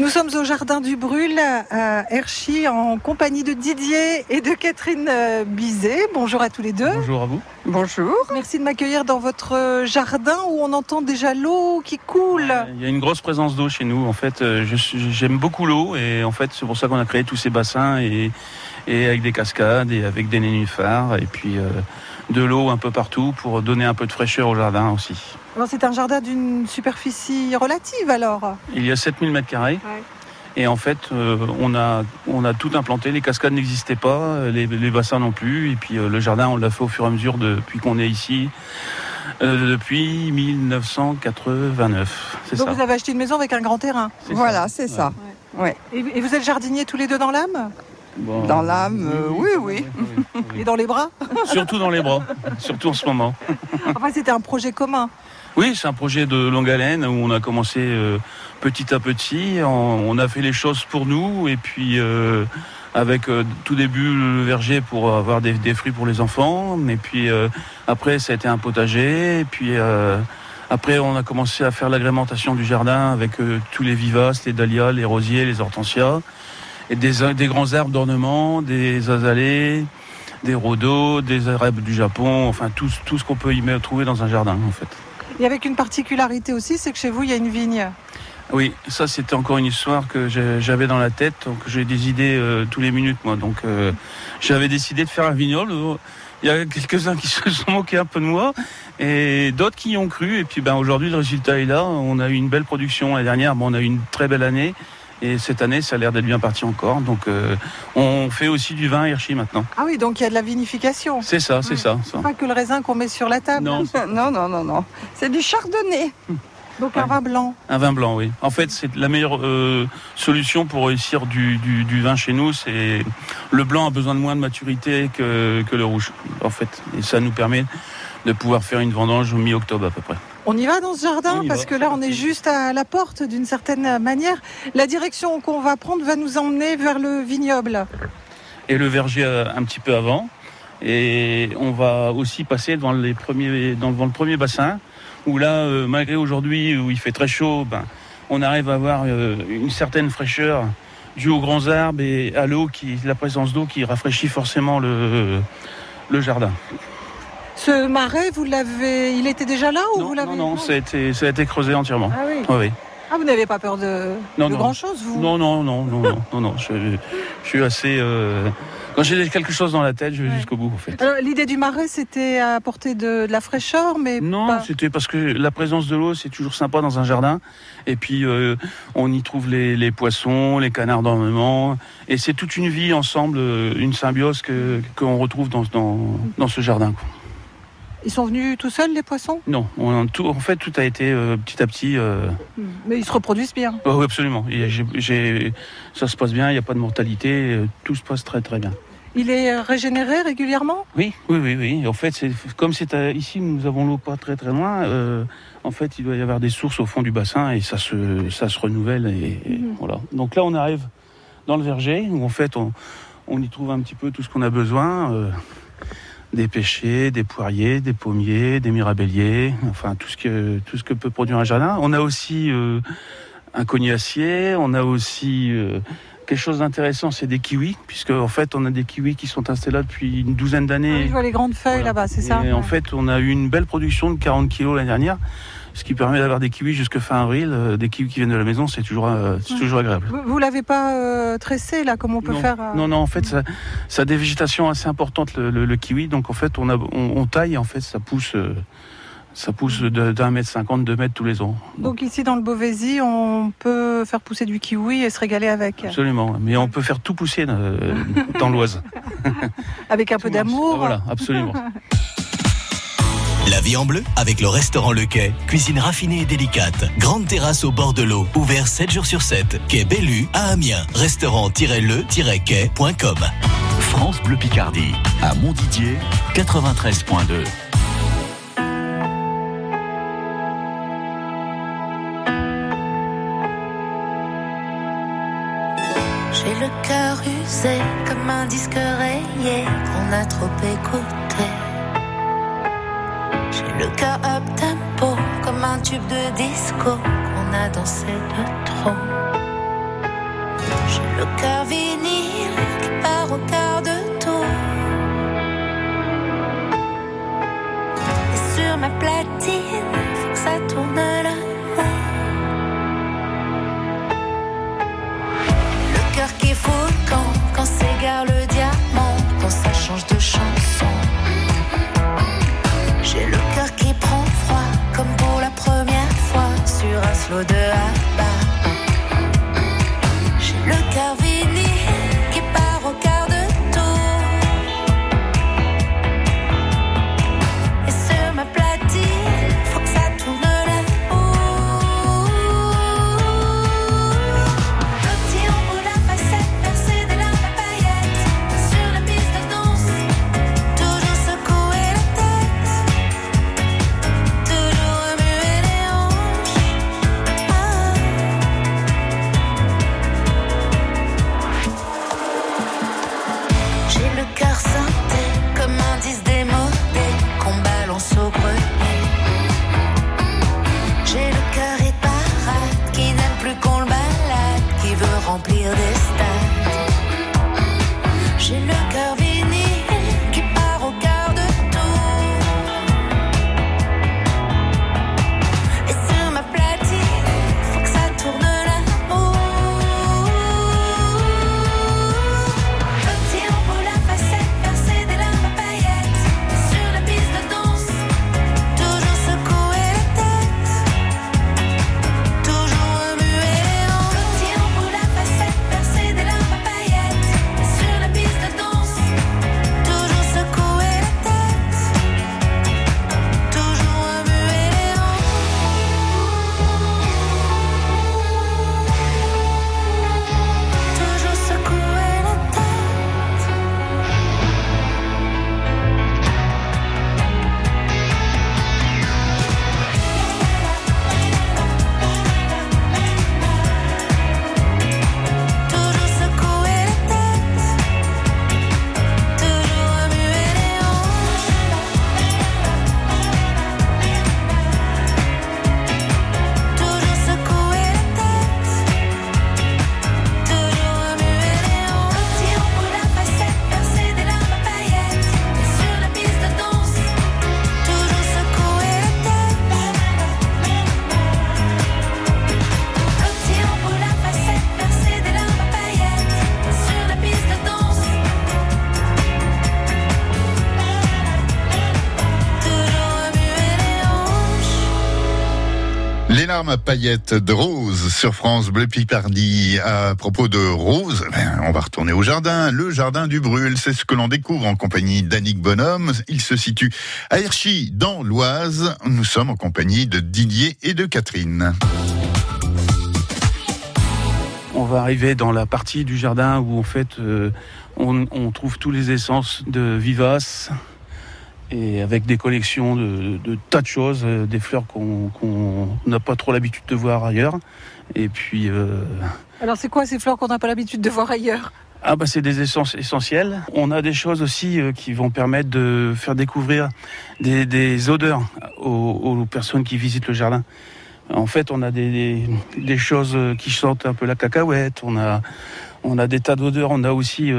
Nous sommes au Jardin du Brûle à Herchy en compagnie de Didier et de Catherine euh, Bizet. Bonjour à tous les deux. Bonjour à vous. Bonjour. Merci de m'accueillir dans votre jardin où on entend déjà l'eau qui coule. Il y a une grosse présence d'eau chez nous. En fait, euh, j'aime beaucoup l'eau et en fait, c'est pour ça qu'on a créé tous ces bassins et, et avec des cascades et avec des nénuphars et puis euh, de l'eau un peu partout pour donner un peu de fraîcheur au jardin aussi. C'est un jardin d'une superficie relative alors Il y a 7000 mètres carrés. Et en fait, euh, on, a, on a tout implanté. Les cascades n'existaient pas, les, bassins non plus. Et puis euh, le jardin, on l'a fait au fur et à mesure depuis qu'on est ici. Euh, depuis 1989. Donc vous avez acheté une maison avec un grand terrain. Voilà, c'est ça. Ouais. Et, vous êtes jardinier tous les deux dans l'âme? Dans l'âme, oui, oui. Et dans les bras Surtout dans les bras, surtout en ce moment. Enfin, c'était un projet commun. Oui, c'est un projet de longue haleine où on a commencé euh, petit à petit. On, a fait les choses pour nous et puis euh, avec euh, tout début le verger pour avoir des, fruits pour les enfants. Et puis après, ça a été un potager. Et puis après, on a commencé à faire l'agrémentation du jardin avec tous les vivaces, les dahlias, les rosiers, les hortensias et des, des grands arbres d'ornement, des azalées des rhodos, des arabes du Japon, enfin tout, tout ce qu'on peut y trouver dans un jardin en fait. Et avec une particularité aussi, c'est que chez vous, il y a une vigne. Oui, ça c'était encore une histoire que j'avais dans la tête. Donc j'ai des idées euh, tous les minutes moi. Donc euh, j'avais décidé de faire un vignoble. Il y a quelques-uns qui se sont moqués un peu de moi et d'autres qui y ont cru. Et puis ben aujourd'hui le résultat est là. On a eu une belle production l'année dernière. Bon, on a eu une très belle année. Et cette année, ça a l'air d'être bien parti encore. Donc, euh, on fait aussi du vin Hirschi maintenant. Ah oui, donc il y a de la vinification. C'est ça, c'est ça, ça. Pas que le raisin qu'on met sur la table. Non, non, non, non, non. C'est du chardonnay. Donc un vin blanc. Un vin blanc, oui. En fait, c'est la meilleure euh, solution pour réussir du, du, vin chez nous. C'est le blanc a besoin de moins de maturité que, que le rouge, en fait. Et ça nous permet de pouvoir faire une vendange au mi-octobre à peu près. On y va dans ce jardin parce que là on est juste à la porte d'une certaine manière. La direction qu'on va prendre va nous emmener vers le vignoble. Et le verger euh, un petit peu avant. Et on va aussi passer devant, les premiers, dans, le premier bassin où là, euh, malgré aujourd'hui où il fait très chaud, ben, on arrive à avoir euh, une certaine fraîcheur due aux grands arbres et à l'eau, qui, la présence d'eau qui rafraîchit forcément le, le jardin. Ce marais, vous l'avez, il était déjà là ou non, vous l'avez Non, non, ça a été, ça a été creusé entièrement. Ah oui. oui. Ah, vous n'avez pas peur de, grand chose, vous Non, non, non, non, non, non, Je, suis assez. Euh, quand j'ai quelque chose dans la tête, je vais jusqu'au bout, en fait. L'idée du marais, c'était apporter de, de la fraîcheur, mais non, c'était parce que la présence de l'eau, c'est toujours sympa dans un jardin. Et puis, euh, on y trouve les, poissons, les canards d'ornement, et c'est toute une vie ensemble, euh, une symbiose que qu'on retrouve dans, dans, dans ce jardin. Quoi. Ils sont venus tout seuls, les poissons? Non, on, tout, en fait, tout a été euh, petit à petit. Euh, hmm. Mais ils se reproduisent bien Oui, absolument. ça se passe bien, il n'y a pas de mortalité, euh, tout se passe très très bien. Il est régénéré régulièrement? Oui, oui, oui, oui. En fait, comme c'est ici, nous avons l'eau pas très très loin. en fait, il doit y avoir des sources au fond du bassin et ça se, ça se renouvelle. Et, hmm. voilà. Donc là, on arrive dans le verger où en fait, on, on y trouve un petit peu tout ce qu'on a besoin des pêchers, des poiriers, des pommiers, des mirabelliers, enfin tout ce que tout ce que peut produire un jardin. On a aussi euh, un cognacier, on a aussi euh, quelque chose d'intéressant, c'est des kiwis, puisque en fait on a des kiwis qui sont installés là depuis une douzaine d'années. Ah je vois les grandes feuilles là-bas, c'est ça. Et en fait, on a eu une belle production de 40 kilos l'année dernière ce qui permet d'avoir des kiwis jusque fin avril. Euh, des kiwis qui viennent de la maison, c'est toujours, euh, toujours agréable. Vous, ne l'avez pas euh, tressé là, comme on peut faire Non, non, en fait, ça, ça, a des végétations assez importantes le, kiwi, donc en fait, on, a, on, taille, en fait, ça pousse. ça pousse d'un mètre cinquante, deux mètres tous les ans. Donc ici dans le Beauvaisis, on peut faire pousser du kiwi et se régaler avec. Absolument, mais on peut faire tout pousser dans l'Oise. avec un peu d'amour. Voilà, absolument. La vie en bleu avec le restaurant Le Quai. Cuisine raffinée et délicate. Grande terrasse au bord de l'eau. Ouvert 7 jours sur 7. Quai Bellu à Amiens. Restaurant-le-quai.com. France Bleu Picardie. À Montdidier 93.2. J'ai le cœur usé comme un disque rayé qu'on a trop écouté. Le cœur up tempo, comme un tube de disco qu'on a dansé de trop. J'ai le cœur vinyle qui part au quart de tour. Et sur ma platine, faut que ça tourne là. Le cœur qui fout camp quand s'égare le diamant, quand ça change de chanson. Sur un à paillettes de Rose sur France Bleu Picardie. À propos de Rose, ben, on va retourner au jardin. Le jardin du Brûle, c'est ce que l'on découvre en compagnie d'Annick Bonhomme. Il se situe à Herchy, dans l'Oise. Nous sommes en compagnie de Didier et de Catherine. On va arriver dans la partie du jardin où en fait euh, on, on trouve tous les essences de vivaces et avec des collections de, de tas de choses, euh, des fleurs qu'on n'a pas trop l'habitude de voir ailleurs. Et puis euh, Alors c'est quoi ces fleurs qu'on n'a pas l'habitude de voir ailleurs? Ah bah c'est des essences essentielles. On a des choses aussi euh, qui vont permettre de faire découvrir des, des odeurs aux, aux personnes qui visitent le jardin. En fait, on a des, des, des choses qui sentent un peu la cacahuète. On a, on a des tas d'odeurs. On a aussi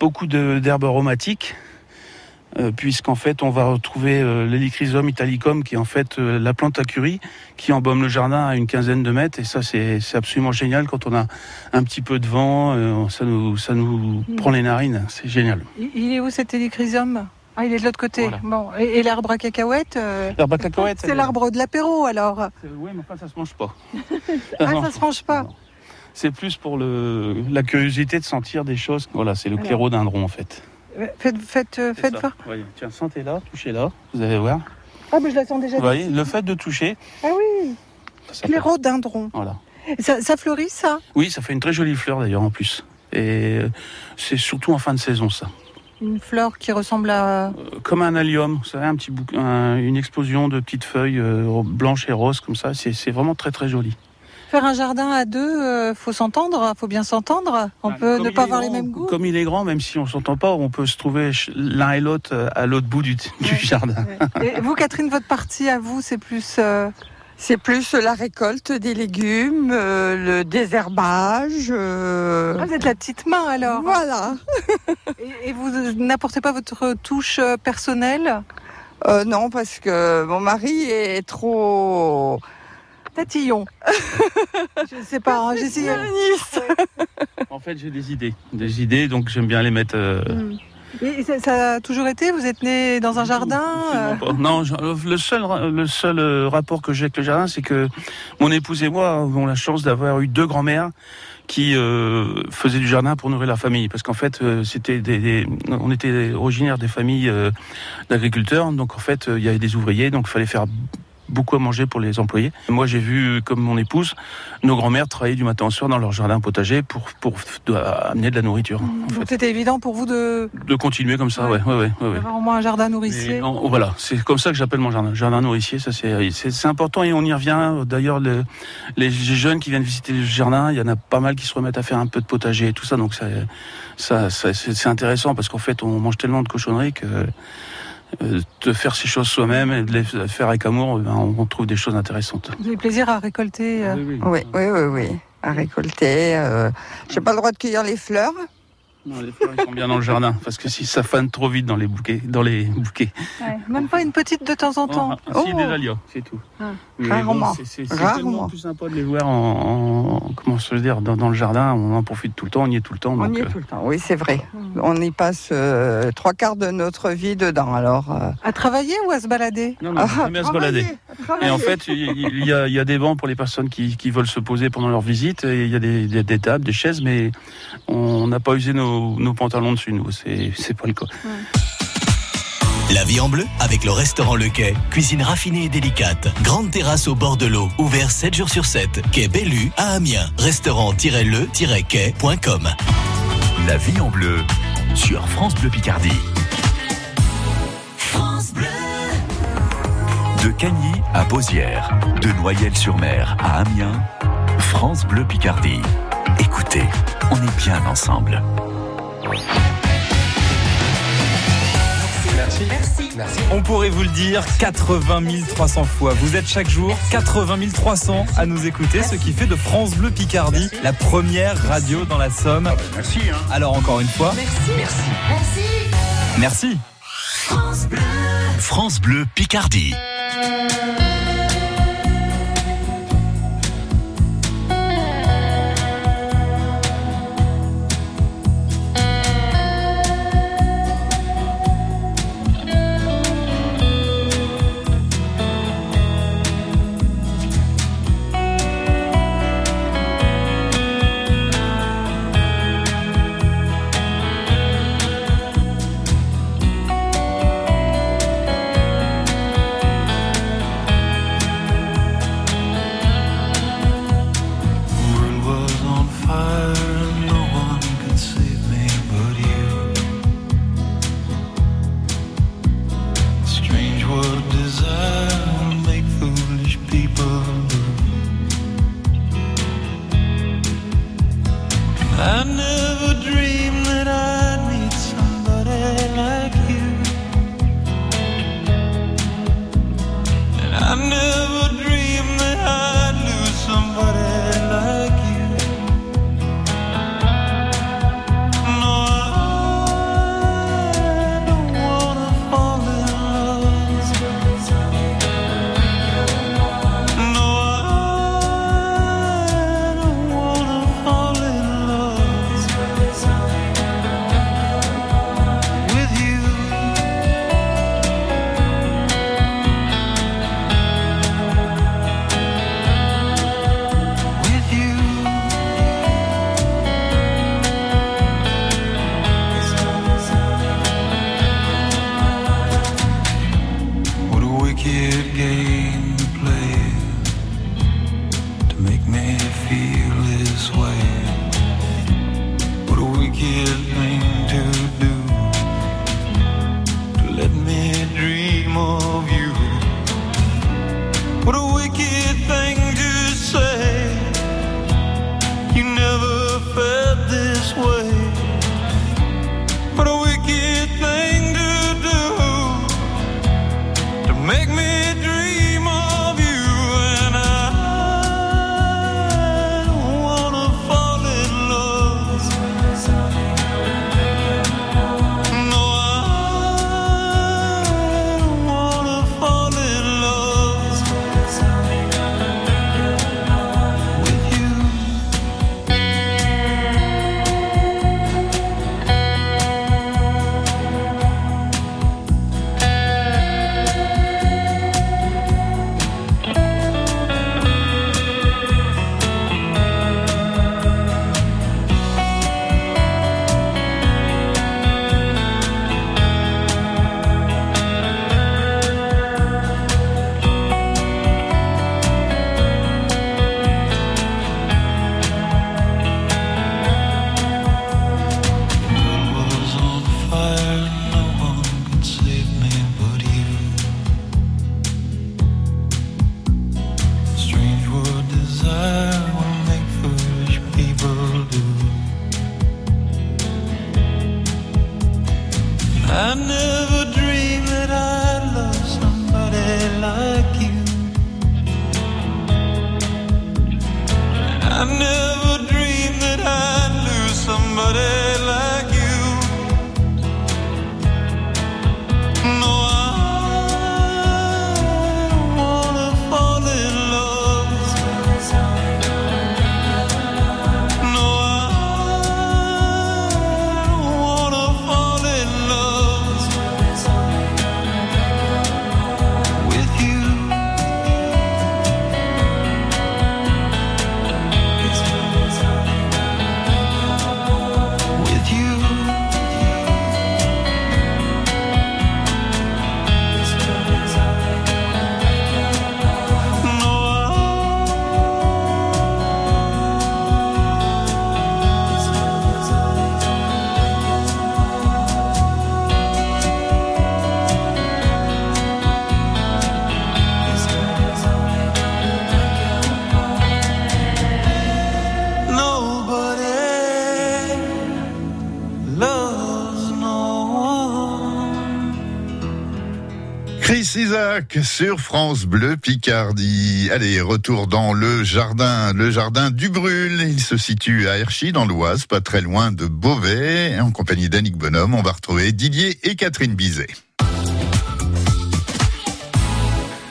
beaucoup d'herbes aromatiques. Euh, Puisqu'en fait, on va retrouver euh, l'hélichrysum italicum, qui est en fait euh, la plante à curry, qui embaume le jardin à une quinzaine de mètres. Et ça, c'est absolument génial quand on a un petit peu de vent. ça nous, ça nous prend les narines. C'est génial. Il est où cet hélichrysum Ah, il est de l'autre côté. Voilà. Bon, et, et l'arbre à cacahuètes euh, L'herbe à cacahuète, C'est l'arbre de l'apéro alors. Oui, mais enfin, ça se mange pas. Ah, non, ça se mange pas. C'est plus pour le, la curiosité de sentir des choses. Voilà, c'est le Alors. clérodendron en fait. Faites, faites, euh, faites voir. Voyez, Tiens, sentez là, touchez là, vous allez voir. Ah, mais je la sens déjà. Vous voyez, le fait de toucher, Ah oui, clérodendron. Voilà. Ça, ça fleurit ça? Oui, ça fait une très jolie fleur d'ailleurs en plus. Et euh, c'est surtout en fin de saison ça. Une fleur qui ressemble à. Euh, Comme un allium, vous savez, un petit bouc- un- une explosion de petites feuilles blanches et roses comme ça. C'est vraiment très très joli. Faire un jardin à deux, euh, faut s'entendre, faut bien s'entendre. On Bah, peut ne pas avoir les mêmes goûts. Comme il est grand, même si on s'entend pas, on peut se trouver l'un et l'autre euh, à l'autre bout du, du Ouais. jardin. Ouais. Et vous, Catherine, votre partie à vous, c'est plus euh, C'est plus la récolte des légumes, euh, le désherbage. euh, Ah, vous êtes la petite main alors. Voilà. Et, et vous n'apportez pas votre touche personnelle? Euh, non, parce que mon mari est trop Tatillon. Je ne sais pas, hein, j'ai essayé. perfectionniste. En fait, j'ai des idées. Des idées, donc j'aime bien les mettre. euh, Mm. Et ça, ça a toujours été? Vous êtes né dans un jardin euh? Non, je- le seul, le seul euh, rapport que j'ai avec le jardin, c'est que mon épouse et moi avons la chance d'avoir eu deux grands-mères qui euh, faisaient du jardin pour nourrir la famille. Parce qu'en fait, euh, c'était des, des- on était originaires des familles euh, d'agriculteurs, donc en fait, euh, il y avait des ouvriers, donc il fallait faire beaucoup à manger pour les employés. Moi, j'ai vu, comme mon épouse, nos grands-mères travailler du matin au soir dans leur jardin potager pour, pour amener de la nourriture. En Donc fait. c'était évident pour vous de De continuer comme ça, ouais, ouais, ouais, ouais, d'avoir au moins un jardin nourricier. non, voilà, c'est comme ça que j'appelle mon jardin. Jardin nourricier, ça c'est c'est c'est important et on y revient. D'ailleurs, le- les jeunes qui viennent visiter le jardin, il y en a pas mal qui se remettent à faire un peu de potager et tout ça. Donc ça, ça, ça- c'est c'est intéressant parce qu'en fait, on mange tellement de cochonneries que de faire ces choses soi-même et de les faire avec amour, ben, on trouve des choses intéressantes. Vous avez plaisir à récolter. euh, Oui, oui, oui, oui. À récolter. euh, J'ai pas le droit de cueillir les fleurs. Non, les fleurs, ils sont bien dans le jardin parce que si ça fane trop vite dans les bouquets, dans les bouquets. ouais. Même pas une petite de temps en temps. Ah, si, Oh. des dahlias, c'est tout. Ah. Rarement. c'est- tellement plus sympa de les voir en, en- comment se dire dans, dans le jardin. On en profite tout le temps, on y est tout le temps. On donc, y est euh, tout le temps. Oui, c'est vrai. Mm. On y passe euh, trois quarts de notre vie dedans. Alors. euh, À travailler ou à se balader? Non, non, bien se balader. travailler, Et en fait, il y, a, il y a des bancs pour les personnes qui, qui veulent se poser pendant leur visite. Et il y a des, des- des tables, des chaises, mais on n'a pas usé nos, nos pantalons dessus, nous. C'est c'est pas le cas. La vie en bleu avec le restaurant Le Quai. Cuisine raffinée et délicate. Grande terrasse au bord de l'eau. Ouvert 7 jours sur 7. Quai Bellu à Amiens. Restaurant-le-quai.com. La vie en bleu sur France Bleu Picardie. De Cagny à Beausières, de Noyelles-sur-Mer à Amiens, France Bleu Picardie. Écoutez, on est bien ensemble. On pourrait vous le dire 80 300 fois. Vous êtes chaque jour 80 300 à nous écouter, ce qui fait de France Bleu Picardie la première radio dans la Somme. Merci. Hein. Alors encore une fois, merci. France Bleu Picardie. Sur France Bleu Picardie. Allez, retour dans le jardin, le jardin du Brûle. Il se situe à Herchy dans l'Oise, pas très loin de Beauvais. En compagnie d'Annick Bonhomme, on va retrouver Didier et Catherine Bizet.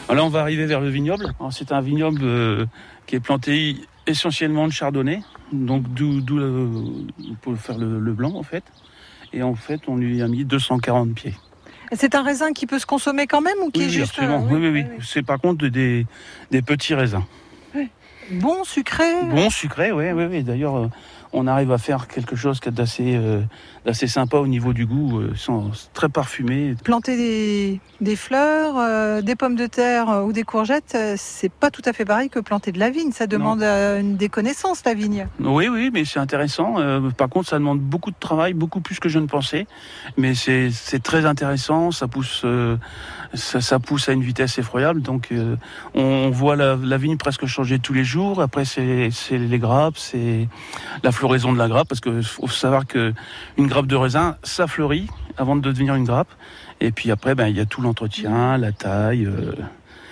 Là, on va arriver vers le vignoble. C'est un vignoble euh, qui est planté essentiellement de chardonnay, donc d'où pour faire le blanc en fait. Et en fait, on lui a mis 240 pieds. C'est un raisin qui peut se consommer quand même ou qui Oui, est oui, juste absolument. euh, oui, oui, oui. C'est par contre des, des petits raisins. bon, sucré Bon, sucré, oui, oui, oui. D'ailleurs, euh, on arrive à faire quelque chose qui est d'assez euh, d'assez sympa au niveau du goût, euh, sans, très parfumé. Planter des, des fleurs, euh, des pommes de terre euh, ou des courgettes, c'est pas tout à fait pareil que planter de la vigne. Ça demande une des connaissances, la vigne. Oui, oui, mais c'est intéressant. Par contre, ça demande beaucoup de travail, beaucoup plus que je ne pensais. Mais c'est très intéressant. Ça pousse, ça, ça pousse à une vitesse effroyable. Donc, euh, on voit la, la vigne presque changer tous les jours. Après, c'est les grappes, c'est la floraison de la grappe, parce que faut savoir que une grappe de raisin, ça fleurit avant de devenir une grappe. Et puis après, ben il y a tout l'entretien, la taille. euh,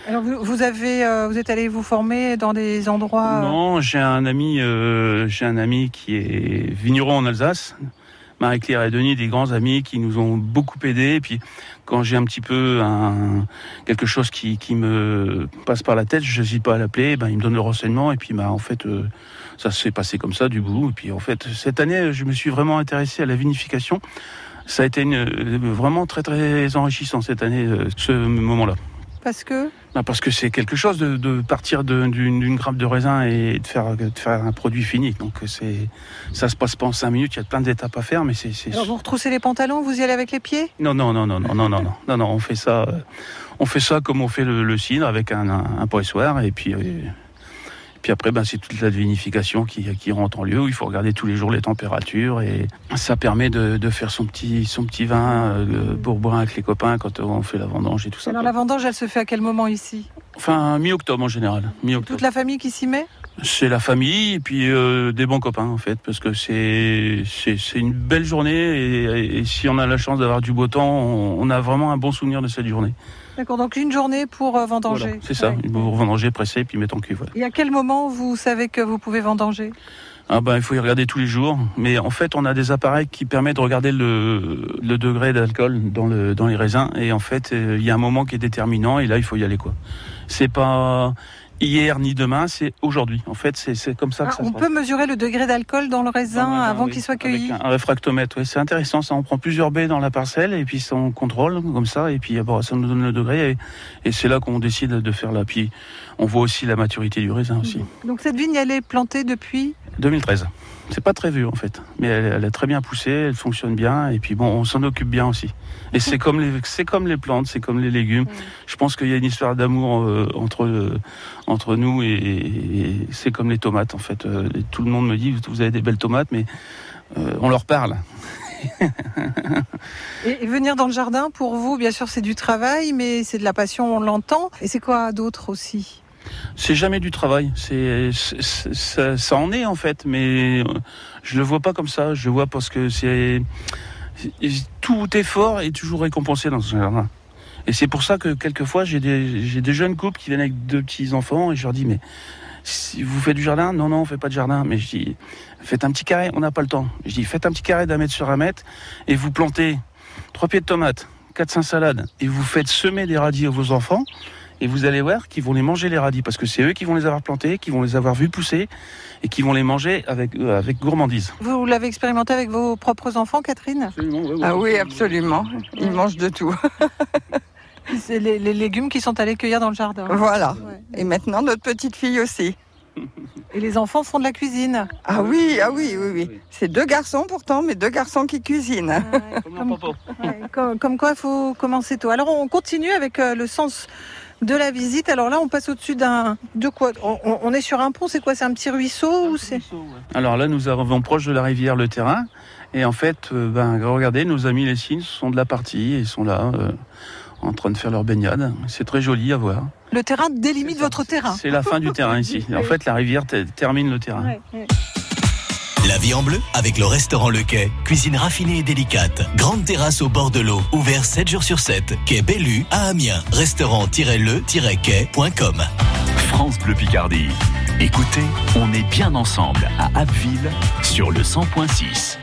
Alors vous, vous avez, euh, vous êtes allé vous former dans des endroits. Non, j'ai un ami, j'ai un ami qui est vigneron en Alsace. Marie-Claire et Denis, des grands amis qui nous ont beaucoup aidés. Puis, quand j'ai un petit peu quelque chose qui, qui me passe par la tête, je n'hésite pas à l'appeler. Ben, il me donne le renseignement. Et puis, bah, en fait, euh, ça s'est passé comme ça, du bout. Puis, en fait, cette année, je me suis vraiment intéressé à la vinification. Ça a été euh, vraiment très, très enrichissant cette année, euh, ce moment-là. Parce que Ben, parce que c'est quelque chose de, de partir d'une grappe de raisin et de faire, de faire un produit fini. Donc c'est, ça se passe pas en cinq minutes. Il y a plein d'étapes à faire, mais c'est, c'est- alors vous retroussez les pantalons, vous y allez avec les pieds? Non, non, non, non, non, non, non, non, non, non. On fait ça, euh, on fait ça comme on fait le, le cidre avec un, un, un pressoir et puis. euh, puis après, ben, c'est toute la vinification qui, qui rentre en lieu où il faut regarder tous les jours les températures et ça permet de, de faire son petit, son petit vin euh, bourboin avec les copains quand on fait la vendange et tout ça. Alors la vendange, elle se fait à quel moment ici? Enfin, mi-octobre en général. Mi-octobre. Toute la famille qui s'y met? C'est la famille et puis euh, des bons copains en fait, parce que c'est c'est c'est une belle journée et, et si on a la chance d'avoir du beau temps, on, on a vraiment un bon souvenir de cette journée. D'accord, donc une journée pour euh, vendanger. Voilà, c'est ça, Ouais. vous vendanger, presser puis mettre en cuve. ouais. Et à quel moment vous savez que vous pouvez vendanger? Ah ben il faut y regarder tous les jours, mais en fait on a des appareils qui permettent de regarder le, le degré d'alcool dans le dans les raisins et en fait euh, il y a un moment qui est déterminant et là il faut y aller quoi. C'est pas hier ni demain, c'est aujourd'hui. En fait c'est comme ça que Ah, ça On se passe. peut mesurer le degré d'alcool dans le raisin Dans le raisin, avant oui, qu'il soit avec cueilli Un, un réfractomètre, oui, c'est intéressant. Ça, on prend plusieurs baies dans la parcelle et puis ça, on contrôle comme ça et puis bon, ça nous donne le degré et, et c'est là qu'on décide de faire la. Puis on voit aussi la maturité du raisin aussi. Donc cette vigne, elle est plantée depuis 2013. C'est pas très vieux en fait, mais elle, elle a très bien poussé, elle fonctionne bien et puis bon, on s'en occupe bien aussi. Et c'est comme les, c'est comme les plantes, c'est comme les légumes. Je pense qu'il y a une histoire d'amour euh, entre euh, entre nous et, et c'est comme les tomates en fait. Euh, tout le monde me dit vous avez des belles tomates, mais on leur parle. Et et venir dans le jardin, pour vous, bien sûr, c'est du travail, mais c'est de la passion, on l'entend. Et c'est quoi d'autre aussi? C'est jamais du travail. C'est, ça, en est en fait, mais je le vois pas comme ça. Je le vois parce que tout effort est toujours récompensé dans ce jardin. Et c'est pour ça que quelquefois j'ai des, jeunes couples qui viennent avec deux petits enfants et je leur dis mais si vous faites du jardin, non, non, on fait pas de jardin. Mais je dis, faites un petit carré, on n'a pas le temps. Je dis, faites un petit carré d'un mètre sur un mètre et vous plantez trois pieds de tomates, quatre cinq salades et vous faites semer des radis à vos enfants. Et vous allez voir qu'ils vont les manger les radis parce que c'est eux qui vont les avoir plantés, qui vont les avoir vus pousser et qui vont les manger avec, euh, avec gourmandise. Vous l'avez expérimenté avec vos propres enfants, Catherine? Ah oui, absolument. Ils mangent de tout. C'est les, les légumes qui sont allés cueillir dans le jardin. Voilà. Ouais. Et maintenant, notre petite fille aussi. Et les enfants font de la cuisine. Ah oui, ah oui, oui, oui. C'est deux garçons pourtant, mais deux garçons qui cuisinent. Comme, ouais, comme- comme quoi, il faut commencer tôt. Alors, on continue avec euh, le sens de la visite. Alors là, on passe au-dessus d'un... De quoi? On, est sur un pont, c'est quoi? C'est un petit ruisseau ou c'est... Alors là, nous arrivons proche de la rivière Le Terrain. Et en fait, euh, ben, regardez, nos amis les cygnes sont de la partie et ils sont là, euh, en train de faire leur baignade. C'est très joli à voir. Le terrain délimite votre terrain. C'est la fin du terrain ici. En fait, la rivière te- termine le terrain. Ouais, ouais. La vie en bleu avec le restaurant Le Quai. Cuisine raffinée et délicate. Grande terrasse au bord de l'eau. Ouvert 7 jours sur 7. Quai Bellu à Amiens. Restaurant-le-quai.com. France Bleu Picardie. Écoutez, on est bien ensemble à Abbeville sur le 100.6.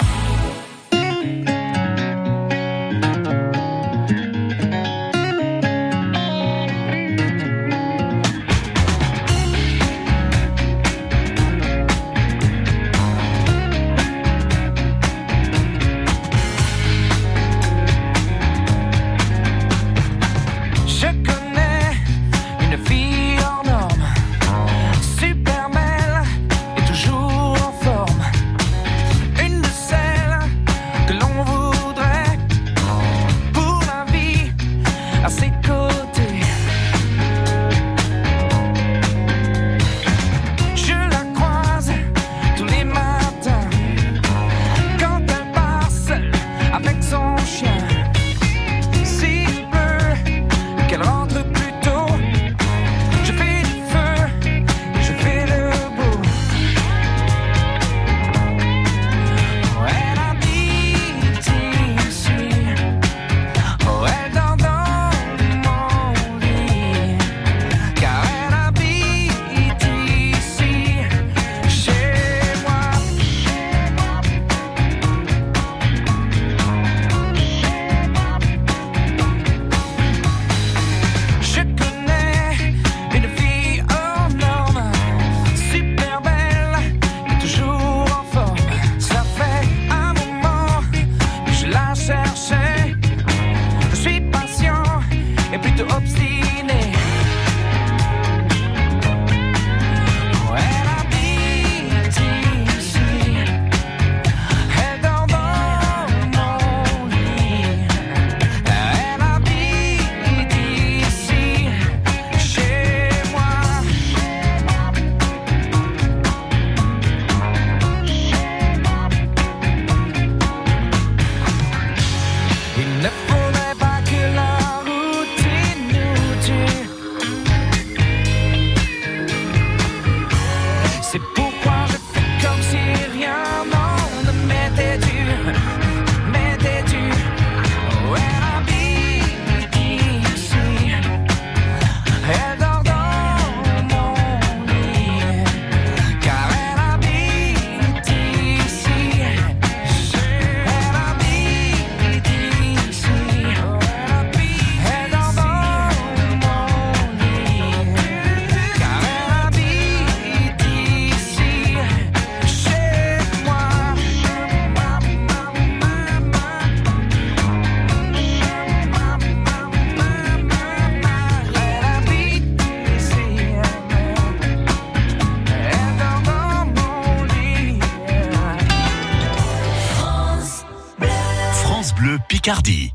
Picardie.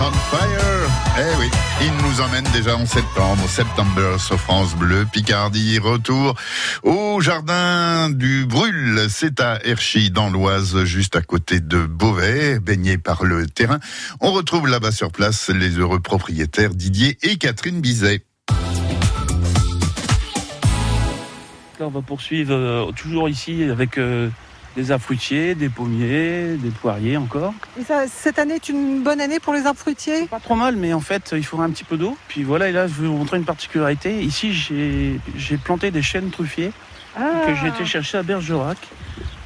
On Fire. Eh oui, il nous emmène déjà en septembre, September sur France Bleu, Picardie, retour au jardin du Brûle. C'est à Herchy, dans l'Oise, juste à côté de Beauvais, baigné par le terrain. On retrouve là-bas sur place les heureux propriétaires Didier et Catherine Bizet. Là, on va poursuivre euh, toujours ici avec euh, des arbres fruitiers, des pommiers, des poiriers encore. Et ça, cette année est une bonne année pour les arbres fruitiers Pas trop mal, mais en fait, il faudra un petit peu d'eau. Puis voilà, et là, je vais vous montrer une particularité. Ici, j'ai j'ai planté des chênes truffiers que j'ai été chercher à Bergerac.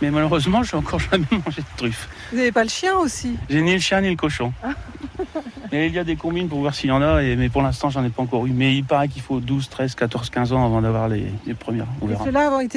Mais malheureusement, j'ai encore jamais mangé de truffes. Vous n'avez pas le chien aussi? J'ai ni le chien ni le cochon. Mais il y a des combines pour voir s'il y en a, et, mais pour l'instant, j'en ai pas encore eu. Mais il paraît qu'il faut 12, 13, 14, 15 ans avant d'avoir les, les premières. On Et verra. ceux-là ont été